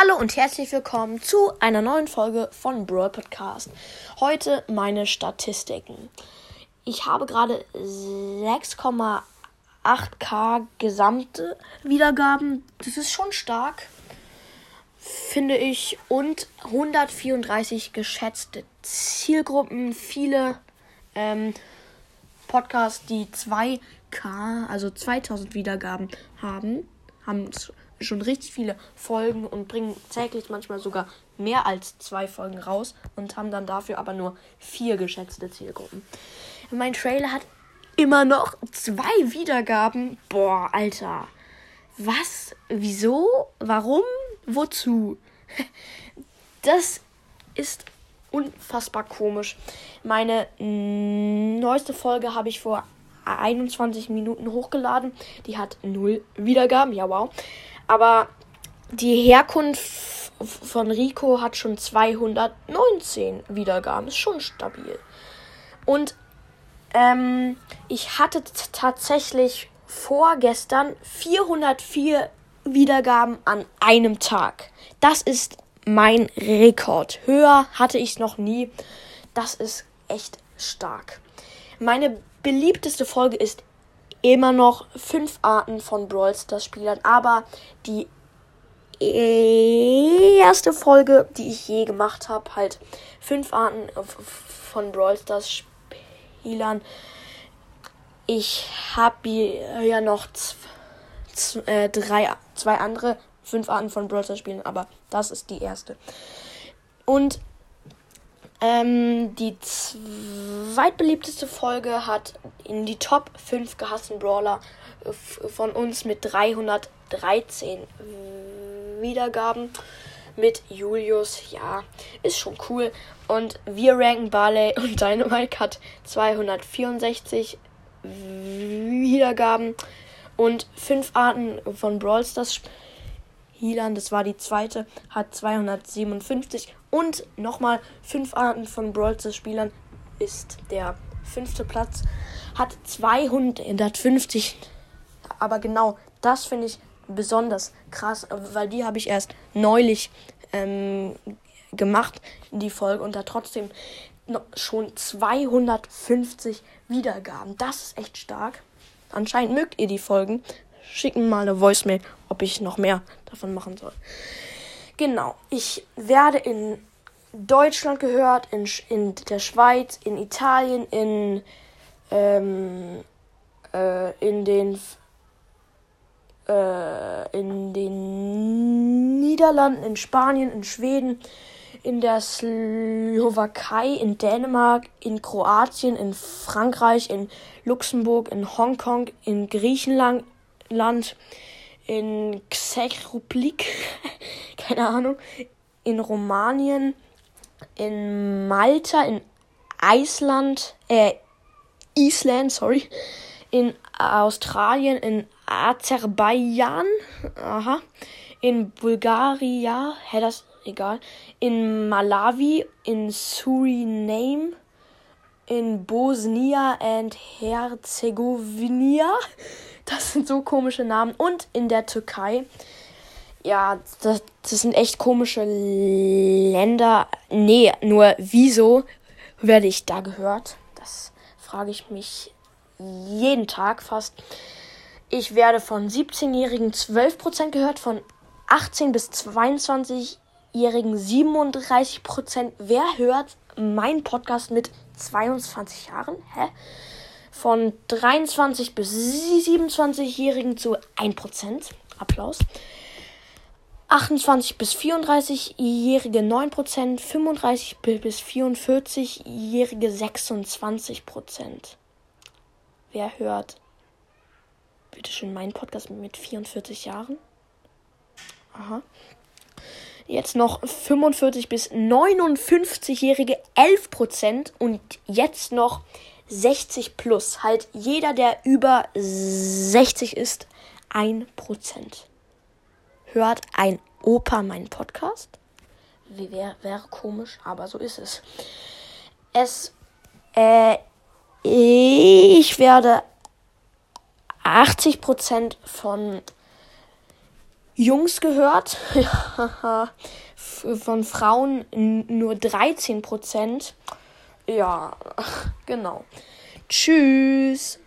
Hallo und herzlich willkommen zu einer neuen Folge von Brawl Podcast. Heute meine Statistiken. Ich habe gerade 6,8k gesamte Wiedergaben. Das ist schon stark, finde ich. Und 134 geschätzte Zielgruppen. Viele ähm, Podcasts, die 2k, also 2000 Wiedergaben haben, haben schon richtig viele Folgen und bringen täglich manchmal sogar mehr als zwei Folgen raus und haben dann dafür aber nur vier geschätzte Zielgruppen. Mein Trailer hat immer noch zwei Wiedergaben. Boah, Alter. Was? Wieso? Warum? Wozu? Das ist unfassbar komisch. Meine neueste Folge habe ich vor 21 Minuten hochgeladen. Die hat null Wiedergaben. Ja, wow. Aber die Herkunft von Rico hat schon 219 Wiedergaben. Ist schon stabil. Und ähm, ich hatte tatsächlich vorgestern 404 Wiedergaben an einem Tag. Das ist mein Rekord. Höher hatte ich es noch nie. Das ist echt stark. Meine beliebteste Folge ist immer noch fünf Arten von Brawl Stars Spielern, aber die erste Folge, die ich je gemacht habe, halt fünf Arten von Brawl Stars Spielern. Ich habe ja noch äh, drei, zwei andere, fünf Arten von Brawl Stars Spielen, aber das ist die erste. Und ähm, die zweitbeliebteste Folge hat in die Top 5 gehassten Brawler von uns mit 313 Wiedergaben. Mit Julius, ja, ist schon cool. Und wir ranken Barley und Dynamite hat 264 Wiedergaben. Und fünf Arten von Brawl Stars Healern, das war die zweite, hat 257. Und nochmal fünf Arten von Brawl Spielern ist der fünfte Platz. Hat 250. Aber genau das finde ich besonders krass, weil die habe ich erst neulich ähm, gemacht, die Folge, und da trotzdem schon 250 Wiedergaben. Das ist echt stark. Anscheinend mögt ihr die Folgen. Schickt mir mal eine Voicemail, ob ich noch mehr davon machen soll. Genau, ich werde in Deutschland gehört, in, in der Schweiz, in Italien, in, ähm, äh, in den äh, in den Niederlanden, in Spanien, in Schweden, in der Slowakei, in Dänemark, in Kroatien, in Frankreich, in Luxemburg, in Hongkong, in Griechenland, in Czech Republik, keine Ahnung, in Rumänien, in Malta, in Island, äh, Island, sorry, in Australien, in Aserbaidschan, aha, in Bulgarien, hä, das egal, in Malawi, in Suriname, in Bosnia and Herzegowina, das sind so komische Namen. Und in der Türkei. Ja, das, das sind echt komische Länder. Nee, nur wieso werde ich da gehört? Das frage ich mich jeden Tag fast. Ich werde von 17-Jährigen 12% gehört, von 18 bis 22-Jährigen 37%. Wer hört meinen Podcast mit 22 Jahren? Hä? von 23 bis 27-Jährigen zu 1%. Applaus. 28 bis 34-Jährige 9%, 35 bis 44-Jährige 26%. Wer hört? Bitte schön meinen Podcast mit 44 Jahren. Aha. Jetzt noch 45 bis 59-Jährige 11% und jetzt noch 60 plus. Halt jeder, der über 60 ist, 1%. Hört ein Opa meinen Podcast? Wäre wär komisch, aber so ist es. Es, äh, ich werde 80% von Jungs gehört. Von Frauen nur 13 Prozent. Ja, genau. Tschüss.